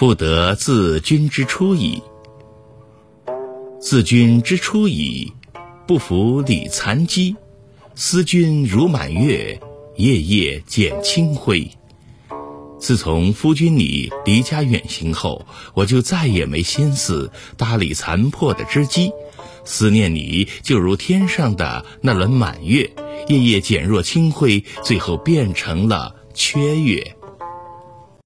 不得自君之初矣。自君之初矣，不服理残机，思君如满月，夜夜减清辉。自从夫君你离家远行后，我就再也没心思搭理残破的织机，思念你就如天上的那轮满月，夜夜减弱清辉，最后变成了缺月。